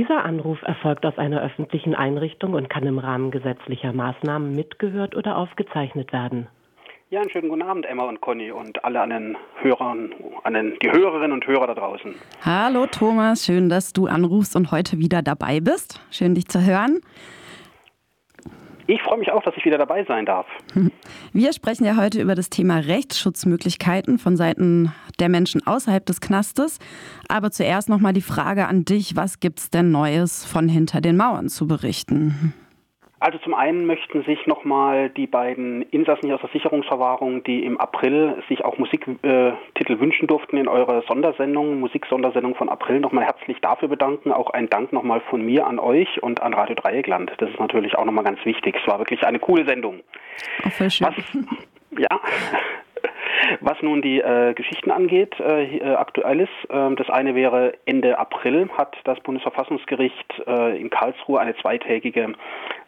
Dieser Anruf erfolgt aus einer öffentlichen Einrichtung und kann im Rahmen gesetzlicher Maßnahmen mitgehört oder aufgezeichnet werden. Ja, einen schönen guten Abend, Emma und Conny und alle an den Hörern, an den, die Hörerinnen und Hörer da draußen. Hallo Thomas, schön, dass du anrufst und heute wieder dabei bist. Schön, dich zu hören. Ich freue mich auch, dass ich wieder dabei sein darf. Wir sprechen ja heute über das Thema Rechtsschutzmöglichkeiten von Seiten der Menschen außerhalb des Knastes. Aber zuerst nochmal die Frage an dich, was gibt es denn Neues von hinter den Mauern zu berichten? Also zum einen möchten sich nochmal die beiden Insassen hier aus der Sicherungsverwahrung, die im April sich auch Musiktitel wünschen durften in eurer Sondersendung, Musiksondersendung von April, nochmal herzlich dafür bedanken. Auch ein Dank nochmal von mir an euch und an Radio Dreieckland. Das ist natürlich auch nochmal ganz wichtig. Es war wirklich eine coole Sendung. Auch voll schön. Was, ja, was nun die äh, Geschichten angeht, äh, aktuelles, äh, das eine wäre Ende April hat das Bundesverfassungsgericht äh, in Karlsruhe eine zweitägige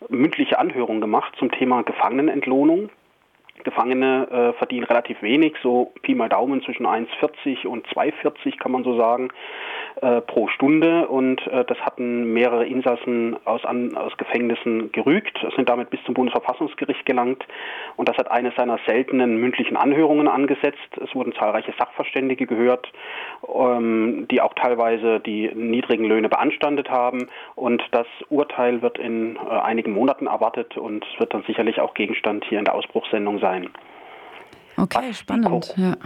mündliche Anhörung gemacht zum Thema Gefangenenentlohnung. Gefangene äh, verdienen relativ wenig, so Pi mal Daumen zwischen 1,40 und 2,40 kann man so sagen äh, pro Stunde. Und äh, das hatten mehrere Insassen aus, an, aus Gefängnissen gerügt, sind damit bis zum Bundesverfassungsgericht gelangt. Und das hat eine seiner seltenen mündlichen Anhörungen angesetzt. Es wurden zahlreiche Sachverständige gehört, ähm, die auch teilweise die niedrigen Löhne beanstandet haben. Und das Urteil wird in äh, einigen Monaten erwartet. Und wird dann sicherlich auch Gegenstand hier in der Ausbruchssendung sein. Okay, Was spannend. Ja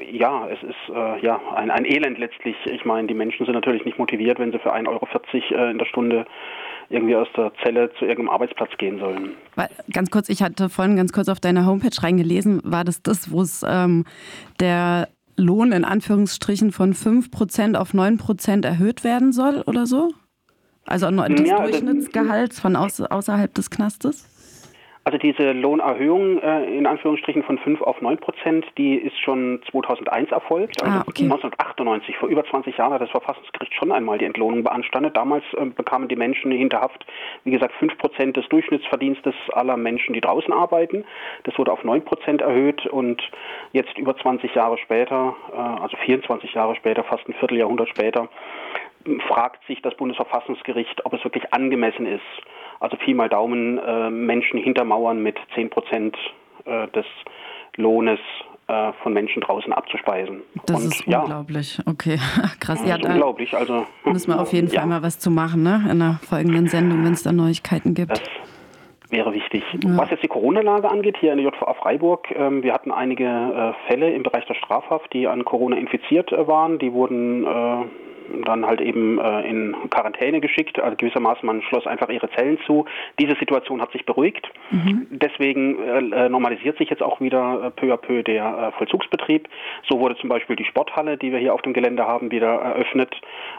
ja, es ist äh, ja ein, ein Elend letztlich. Ich meine, die Menschen sind natürlich nicht motiviert, wenn sie für 1,40 Euro äh, in der Stunde irgendwie aus der Zelle zu irgendeinem Arbeitsplatz gehen sollen. Ganz kurz, ich hatte vorhin ganz kurz auf deiner Homepage reingelesen, war das das, wo es ähm, der Lohn in Anführungsstrichen von 5% auf 9% erhöht werden soll oder so? Also des ja, Durchschnittsgehalts von außerhalb des Knastes? Also diese Lohnerhöhung äh, in Anführungsstrichen von 5 auf 9 Prozent, die ist schon 2001 erfolgt. Also ah, okay. 1998, vor über 20 Jahren hat das Verfassungsgericht schon einmal die Entlohnung beanstandet. Damals äh, bekamen die Menschen hinter Haft, wie gesagt, 5 Prozent des Durchschnittsverdienstes aller Menschen, die draußen arbeiten. Das wurde auf 9 Prozent erhöht und jetzt über 20 Jahre später, äh, also 24 Jahre später, fast ein Vierteljahrhundert später, fragt sich das Bundesverfassungsgericht, ob es wirklich angemessen ist, also Pi mal Daumen äh, Menschen hintermauern mit 10 Prozent äh, des Lohnes äh, von Menschen draußen abzuspeisen. Das Und, ist unglaublich. Ja, okay, krass. Ja, ist unglaublich. Also müssen wir auf jeden ja. Fall mal was zu machen, ne? In der folgenden Sendung, wenn es da Neuigkeiten gibt. Das wäre wichtig. Ja. Was jetzt die Corona-Lage angeht, hier in der JVA Freiburg, ähm, wir hatten einige äh, Fälle im Bereich der Strafhaft, die an Corona infiziert äh, waren. Die wurden äh, dann halt eben äh, in Quarantäne geschickt. Also gewissermaßen, man schloss einfach ihre Zellen zu. Diese Situation hat sich beruhigt. Mhm. Deswegen äh, normalisiert sich jetzt auch wieder äh, peu à peu der äh, Vollzugsbetrieb. So wurde zum Beispiel die Sporthalle, die wir hier auf dem Gelände haben, wieder eröffnet,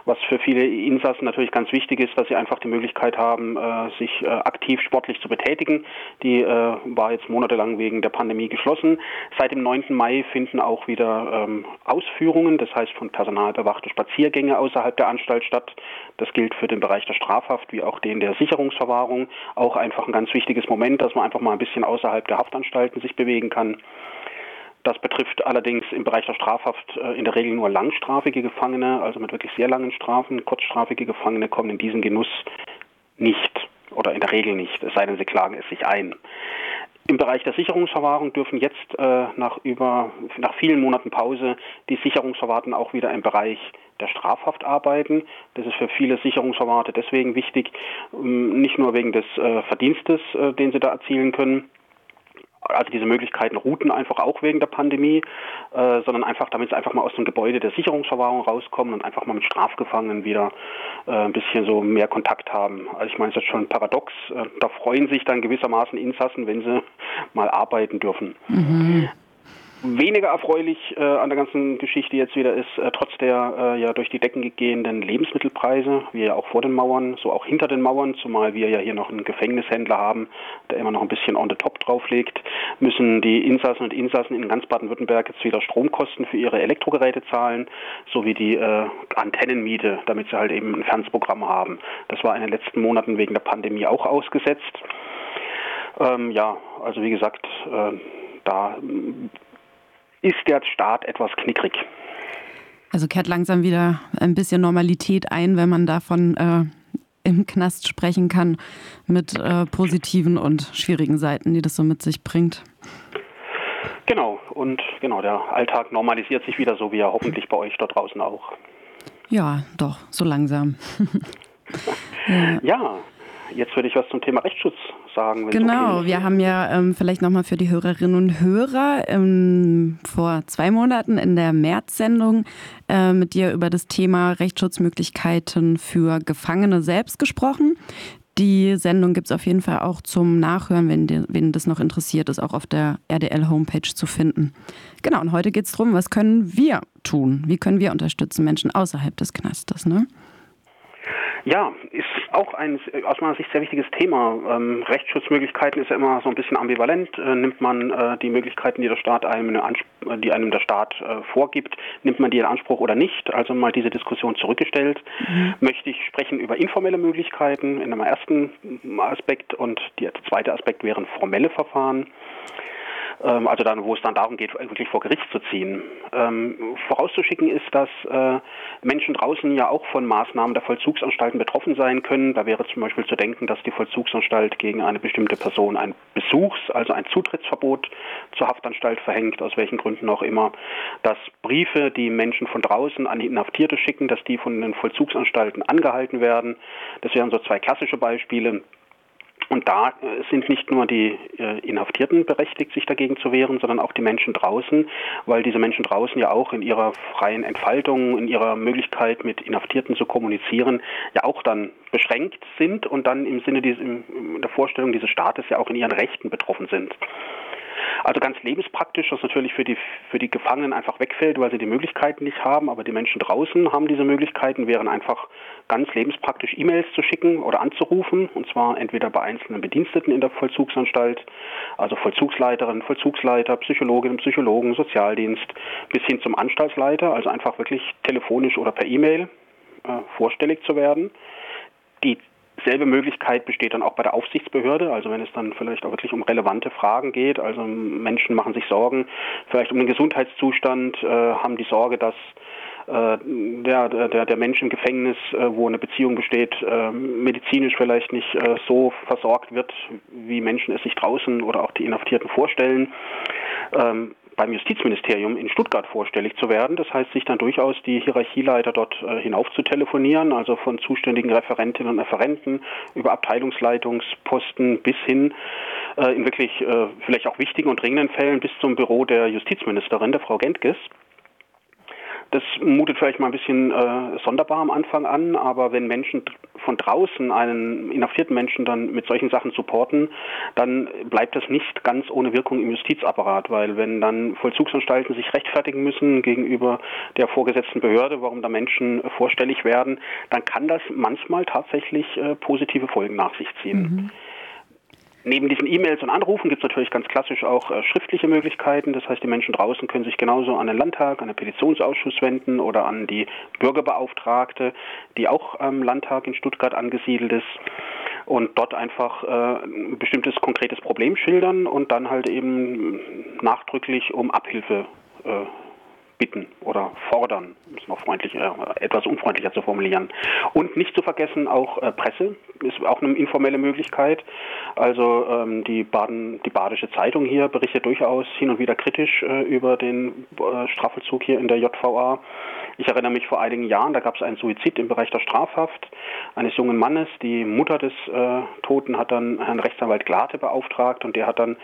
was für viele Insassen natürlich ganz wichtig ist, dass sie einfach die Möglichkeit haben, äh, sich äh, aktiv sportlich zu betätigen. Die war jetzt monatelang wegen der Pandemie geschlossen. Seit dem 9. Mai finden auch wieder ähm, Ausführungen, das heißt von Personal bewachte Spaziergänge außerhalb der Anstalt statt. Das gilt für den Bereich der Strafhaft wie auch den der Sicherungsverwahrung. Auch einfach ein ganz wichtiges Moment, dass man einfach mal ein bisschen außerhalb der Haftanstalten sich bewegen kann. Das betrifft allerdings im Bereich der Strafhaft äh, in der Regel nur langstrafige Gefangene, also mit wirklich sehr langen Strafen. Kurzstrafige Gefangene kommen in diesen Genuss nicht oder in der Regel nicht, es sei denn, sie klagen es sich ein. Im Bereich der Sicherungsverwahrung dürfen jetzt äh, nach über nach vielen Monaten Pause die Sicherungsverwahrten auch wieder im Bereich der Strafhaft arbeiten. Das ist für viele Sicherungsverwahrte deswegen wichtig, ähm, nicht nur wegen des äh, Verdienstes, äh, den sie da erzielen können, also diese Möglichkeiten routen einfach auch wegen der Pandemie, äh, sondern einfach, damit sie einfach mal aus dem Gebäude der Sicherungsverwahrung rauskommen und einfach mal mit Strafgefangenen wieder äh, ein bisschen so mehr Kontakt haben. Also ich meine, es ist schon paradox. Äh, da freuen sich dann gewissermaßen Insassen, wenn sie mal arbeiten dürfen. Mhm. Weniger erfreulich äh, an der ganzen Geschichte jetzt wieder ist, äh, trotz der äh, ja durch die Decken gehenden Lebensmittelpreise, wie ja auch vor den Mauern, so auch hinter den Mauern, zumal wir ja hier noch einen Gefängnishändler haben, der immer noch ein bisschen on the top drauflegt, müssen die Insassen und Insassen in ganz Baden-Württemberg jetzt wieder Stromkosten für ihre Elektrogeräte zahlen, sowie die äh, Antennenmiete, damit sie halt eben ein Fernsehprogramm haben. Das war in den letzten Monaten wegen der Pandemie auch ausgesetzt. Ähm, ja, also wie gesagt, äh, da ist der Staat etwas knickrig. Also kehrt langsam wieder ein bisschen Normalität ein, wenn man davon äh, im Knast sprechen kann, mit äh, positiven und schwierigen Seiten, die das so mit sich bringt. Genau, und genau, der Alltag normalisiert sich wieder so wie er hoffentlich bei euch da draußen auch. Ja, doch, so langsam. ja. ja. Jetzt würde ich was zum Thema Rechtsschutz sagen. genau, okay wir haben ja ähm, vielleicht nochmal für die Hörerinnen und Hörer ähm, vor zwei Monaten in der März-Sendung äh, mit dir über das Thema Rechtsschutzmöglichkeiten für Gefangene selbst gesprochen. Die Sendung gibt es auf jeden Fall auch zum Nachhören, wenn, die, wenn das noch interessiert ist, auch auf der RDL-Homepage zu finden. Genau, und heute geht es darum, was können wir tun? Wie können wir unterstützen Menschen außerhalb des Knastes? Ne? Ja, ist auch ein aus meiner Sicht sehr wichtiges Thema. Ähm, Rechtsschutzmöglichkeiten ist ja immer so ein bisschen ambivalent. Äh, nimmt man äh, die Möglichkeiten, die der Staat einem, die einem der Staat äh, vorgibt, nimmt man die in Anspruch oder nicht? Also mal diese Diskussion zurückgestellt. Mhm. Möchte ich sprechen über informelle Möglichkeiten in einem ersten Aspekt und der zweite Aspekt wären formelle Verfahren. Ähm, also dann, wo es dann darum geht, wirklich vor Gericht zu ziehen. Ähm, vorauszuschicken ist, dass äh, Menschen draußen ja auch von Maßnahmen der Vollzugsanstalten betroffen sein können. Da wäre zum Beispiel zu denken, dass die Vollzugsanstalt gegen eine bestimmte Person ein Besuchs-, also ein Zutrittsverbot zur Haftanstalt verhängt, aus welchen Gründen auch immer, dass Briefe, die Menschen von draußen an Inhaftierte schicken, dass die von den Vollzugsanstalten angehalten werden. Das wären so zwei klassische Beispiele. Und da äh, sind nicht nur die äh, Inhaftierten berechtigt, sich dagegen zu wehren, sondern auch die Menschen draußen, weil diese Menschen draußen ja auch in ihrer freien Entfaltung, in ihrer Möglichkeit mit Inhaftierten zu kommunizieren, ja auch dann beschränkt sind und dann im Sinne dieses, in der Vorstellung dieses Staates ja auch in ihren Rechten betroffen sind. Also ganz lebenspraktisch, was natürlich für die, für die Gefangenen einfach wegfällt, weil sie die Möglichkeiten nicht haben, aber die Menschen draußen haben diese Möglichkeiten, wären einfach ganz lebenspraktisch E-Mails zu schicken oder anzurufen, und zwar entweder bei einzelnen Bediensteten in der Vollzugsanstalt, also Vollzugsleiterin, Vollzugsleiter, Psychologinnen, Psychologen, Sozialdienst, bis hin zum Anstaltsleiter, also einfach wirklich telefonisch oder per E-Mail äh, vorstellig zu werden. Die Selbe Möglichkeit besteht dann auch bei der Aufsichtsbehörde, also wenn es dann vielleicht auch wirklich um relevante Fragen geht. Also Menschen machen sich Sorgen, vielleicht um den Gesundheitszustand, äh, haben die Sorge, dass äh, der, der, der Mensch im Gefängnis, äh, wo eine Beziehung besteht, äh, medizinisch vielleicht nicht äh, so versorgt wird, wie Menschen es sich draußen oder auch die Inhaftierten vorstellen. Ähm, beim Justizministerium in Stuttgart vorstellig zu werden. Das heißt, sich dann durchaus die Hierarchieleiter dort äh, hinauf zu telefonieren, also von zuständigen Referentinnen und Referenten über Abteilungsleitungsposten bis hin äh, in wirklich äh, vielleicht auch wichtigen und dringenden Fällen bis zum Büro der Justizministerin, der Frau Gentges. Das mutet vielleicht mal ein bisschen äh, sonderbar am Anfang an, aber wenn Menschen von draußen einen inhaftierten Menschen dann mit solchen Sachen supporten, dann bleibt das nicht ganz ohne Wirkung im Justizapparat, weil wenn dann Vollzugsanstalten sich rechtfertigen müssen gegenüber der vorgesetzten Behörde, warum da Menschen vorstellig werden, dann kann das manchmal tatsächlich äh, positive Folgen nach sich ziehen. Mhm. Neben diesen E-Mails und Anrufen gibt es natürlich ganz klassisch auch äh, schriftliche Möglichkeiten. Das heißt, die Menschen draußen können sich genauso an den Landtag, an den Petitionsausschuss wenden oder an die Bürgerbeauftragte, die auch am Landtag in Stuttgart angesiedelt ist und dort einfach äh, ein bestimmtes konkretes Problem schildern und dann halt eben nachdrücklich um Abhilfe äh, bitten oder fordern, um es noch freundlicher, äh, etwas unfreundlicher zu formulieren. Und nicht zu vergessen auch äh, Presse ist auch eine informelle Möglichkeit. Also ähm, die, Baden, die Badische Zeitung hier berichtet durchaus hin und wieder kritisch äh, über den äh, Strafvollzug hier in der JVA. Ich erinnere mich vor einigen Jahren, da gab es einen Suizid im Bereich der Strafhaft eines jungen Mannes. Die Mutter des äh, Toten hat dann Herrn Rechtsanwalt Glate beauftragt und der hat dann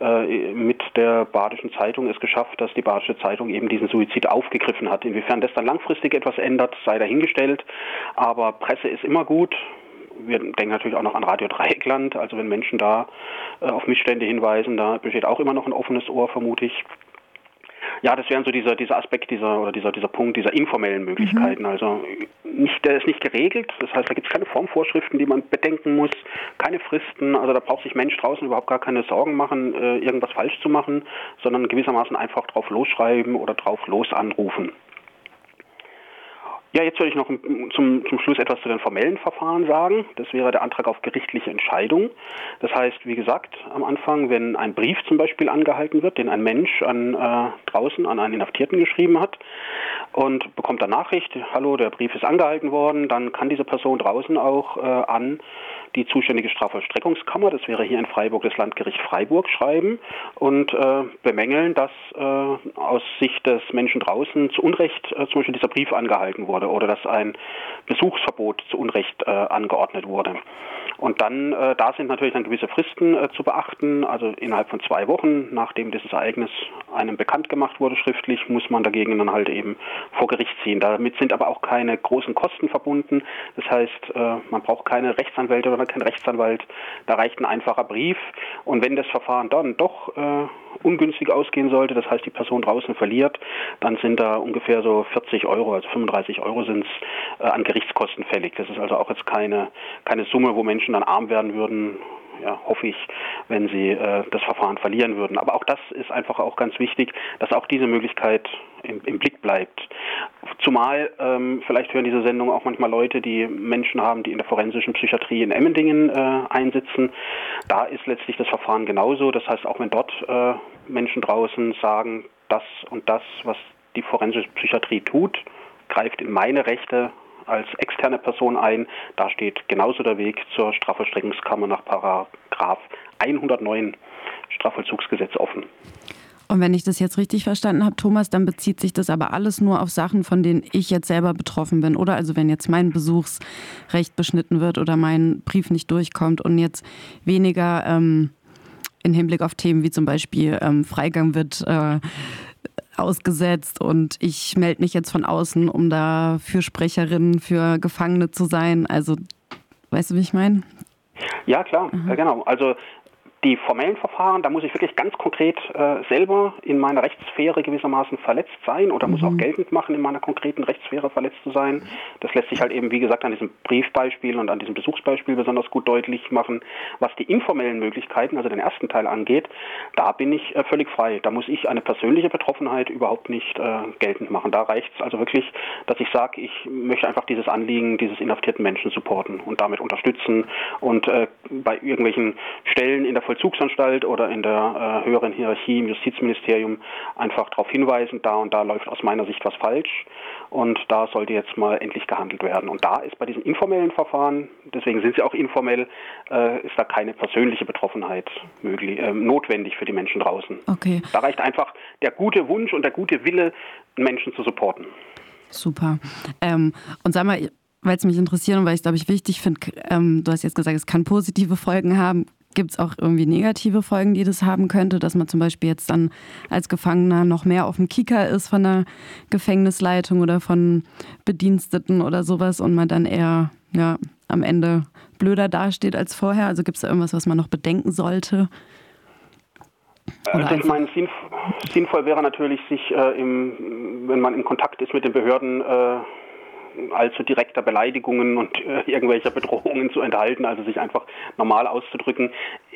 äh, mit der Badischen Zeitung es geschafft, dass die Badische Zeitung eben diesen Suizid aufgegriffen hat. Inwiefern das dann langfristig etwas ändert, sei dahingestellt. Aber Presse ist immer gut wir denken natürlich auch noch an Radio Dreieckland. Also wenn Menschen da äh, auf Missstände hinweisen, da besteht auch immer noch ein offenes Ohr, vermute ich. Ja, das wären so dieser, dieser Aspekt dieser oder dieser, dieser Punkt dieser informellen Möglichkeiten. Mhm. Also nicht, der ist nicht geregelt. Das heißt, da gibt es keine Formvorschriften, die man bedenken muss, keine Fristen. Also da braucht sich Mensch draußen überhaupt gar keine Sorgen machen, äh, irgendwas falsch zu machen, sondern gewissermaßen einfach drauf losschreiben oder drauf los anrufen. Ja, jetzt würde ich noch zum, zum Schluss etwas zu den formellen Verfahren sagen. Das wäre der Antrag auf gerichtliche Entscheidung. Das heißt, wie gesagt, am Anfang, wenn ein Brief zum Beispiel angehalten wird, den ein Mensch an, äh, draußen an einen Inhaftierten geschrieben hat, und bekommt dann Nachricht, hallo, der Brief ist angehalten worden, dann kann diese Person draußen auch äh, an die zuständige Strafvollstreckungskammer, das wäre hier in Freiburg das Landgericht Freiburg, schreiben und äh, bemängeln, dass äh, aus Sicht des Menschen draußen zu Unrecht äh, zum Beispiel dieser Brief angehalten wurde oder dass ein Besuchsverbot zu Unrecht äh, angeordnet wurde. Und dann, äh, da sind natürlich dann gewisse Fristen äh, zu beachten. Also innerhalb von zwei Wochen, nachdem dieses Ereignis einem bekannt gemacht wurde schriftlich, muss man dagegen dann halt eben vor Gericht ziehen. Damit sind aber auch keine großen Kosten verbunden. Das heißt, man braucht keine Rechtsanwälte oder keinen Rechtsanwalt. Da reicht ein einfacher Brief. Und wenn das Verfahren dann doch äh, ungünstig ausgehen sollte, das heißt die Person draußen verliert, dann sind da ungefähr so 40 Euro, also 35 Euro sind es äh, an Gerichtskosten fällig. Das ist also auch jetzt keine, keine Summe, wo Menschen dann arm werden würden ja, hoffe ich, wenn sie äh, das Verfahren verlieren würden. Aber auch das ist einfach auch ganz wichtig, dass auch diese Möglichkeit im, im Blick bleibt. Zumal, ähm, vielleicht hören diese Sendung auch manchmal Leute, die Menschen haben, die in der forensischen Psychiatrie in Emmendingen äh, einsitzen. Da ist letztlich das Verfahren genauso. Das heißt, auch wenn dort äh, Menschen draußen sagen, das und das, was die forensische Psychiatrie tut, greift in meine Rechte als externe Person ein. Da steht genauso der Weg zur Strafvollstreckungskammer nach Paragraph 109 Strafvollzugsgesetz offen. Und wenn ich das jetzt richtig verstanden habe, Thomas, dann bezieht sich das aber alles nur auf Sachen, von denen ich jetzt selber betroffen bin, oder? Also wenn jetzt mein Besuchsrecht beschnitten wird oder mein Brief nicht durchkommt und jetzt weniger ähm, in Hinblick auf Themen wie zum Beispiel ähm, Freigang wird äh, ausgesetzt und ich melde mich jetzt von außen, um da Fürsprecherin für Gefangene zu sein. Also, weißt du, wie ich meine? Ja, klar, mhm. ja, genau. Also die formellen Verfahren, da muss ich wirklich ganz konkret äh, selber in meiner Rechtssphäre gewissermaßen verletzt sein oder mhm. muss auch mhm. geltend machen, in meiner konkreten Rechtssphäre verletzt zu sein. Das lässt sich halt eben, wie gesagt, an diesem Briefbeispiel und an diesem Besuchsbeispiel besonders gut deutlich machen. Was die informellen Möglichkeiten, also den ersten Teil angeht, da bin ich äh, völlig frei. Da muss ich eine persönliche Betroffenheit überhaupt nicht äh, geltend machen. Da reicht es also wirklich, dass ich sage, ich möchte einfach dieses Anliegen dieses inhaftierten Menschen supporten und damit unterstützen und äh, bei irgendwelchen Stellen in der Vollzugsanstalt oder in der äh, höheren Hierarchie im Justizministerium einfach darauf hinweisen, da und da läuft aus meiner Sicht was falsch und da sollte jetzt mal endlich gehandelt werden. Und da ist bei diesen informellen Verfahren, deswegen sind sie auch informell, äh, ist da keine persönliche Betroffenheit möglich, äh, notwendig für die Menschen draußen. Okay. Da reicht einfach der gute Wunsch und der gute Wille, Menschen zu supporten. Super. Ähm, und sag mal, weil es mich interessiert und weil ich es, glaube ich, wichtig finde, ähm, du hast jetzt gesagt, es kann positive Folgen haben. Gibt es auch irgendwie negative Folgen, die das haben könnte, dass man zum Beispiel jetzt dann als Gefangener noch mehr auf dem Kicker ist von der Gefängnisleitung oder von Bediensteten oder sowas und man dann eher ja, am Ende blöder dasteht als vorher? Also gibt es da irgendwas, was man noch bedenken sollte? Oder also ich meine, sinnvoll wäre natürlich, sich, äh, im, wenn man in Kontakt ist mit den Behörden, äh, allzu direkter Beleidigungen und äh, irgendwelcher Bedrohungen zu enthalten, also sich einfach normal auszudrücken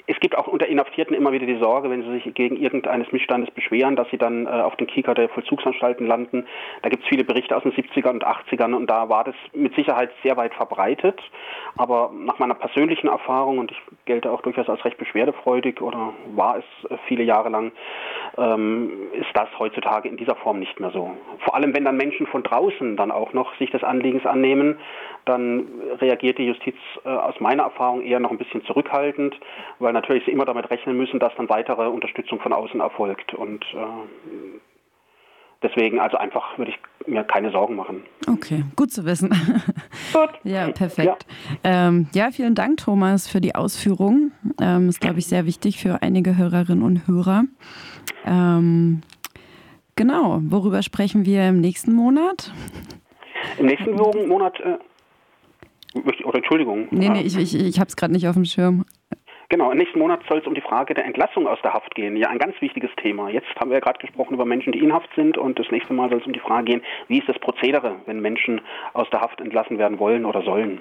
es gibt auch unter Inhaftierten immer wieder die Sorge, wenn sie sich gegen irgendeines Missstandes beschweren, dass sie dann äh, auf den Kieker der Vollzugsanstalten landen. Da gibt es viele Berichte aus den 70ern und 80ern und da war das mit Sicherheit sehr weit verbreitet. Aber nach meiner persönlichen Erfahrung, und ich gelte auch durchaus als recht beschwerdefreudig oder war es äh, viele Jahre lang, ähm, ist das heutzutage in dieser Form nicht mehr so. Vor allem, wenn dann Menschen von draußen dann auch noch sich des Anliegens annehmen, dann reagiert die Justiz äh, aus meiner Erfahrung eher noch ein bisschen zurückhaltend, weil natürlich sie immer damit rechnen müssen, dass dann weitere Unterstützung von außen erfolgt. Und äh, deswegen also einfach würde ich mir keine Sorgen machen. Okay, gut zu wissen. Gut. ja, perfekt. Ja. Ähm, ja. vielen Dank, Thomas, für die Ausführung. Ähm, ist, glaube ich, sehr wichtig für einige Hörerinnen und Hörer. Ähm, genau, worüber sprechen wir im nächsten Monat? Im nächsten Monat, äh, oder Entschuldigung. Nee, nee, ich, ich, ich habe es gerade nicht auf dem Schirm. Genau, im nächsten Monat soll es um die Frage der Entlassung aus der Haft gehen. Ja, ein ganz wichtiges Thema. Jetzt haben wir ja gerade gesprochen über Menschen, die in Haft sind und das nächste Mal soll es um die Frage gehen, wie ist das Prozedere, wenn Menschen aus der Haft entlassen werden wollen oder sollen.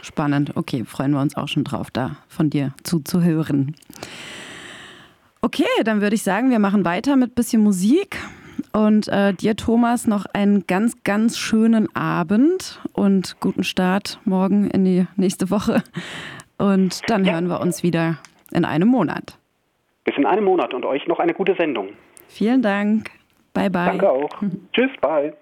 Spannend. Okay, freuen wir uns auch schon drauf, da von dir zuzuhören. Okay, dann würde ich sagen, wir machen weiter mit ein bisschen Musik. Und äh, dir, Thomas, noch einen ganz, ganz schönen Abend und guten Start morgen in die nächste Woche. Und dann ja. hören wir uns wieder in einem Monat. Bis in einem Monat und euch noch eine gute Sendung. Vielen Dank. Bye, bye. Danke auch. Tschüss, bye.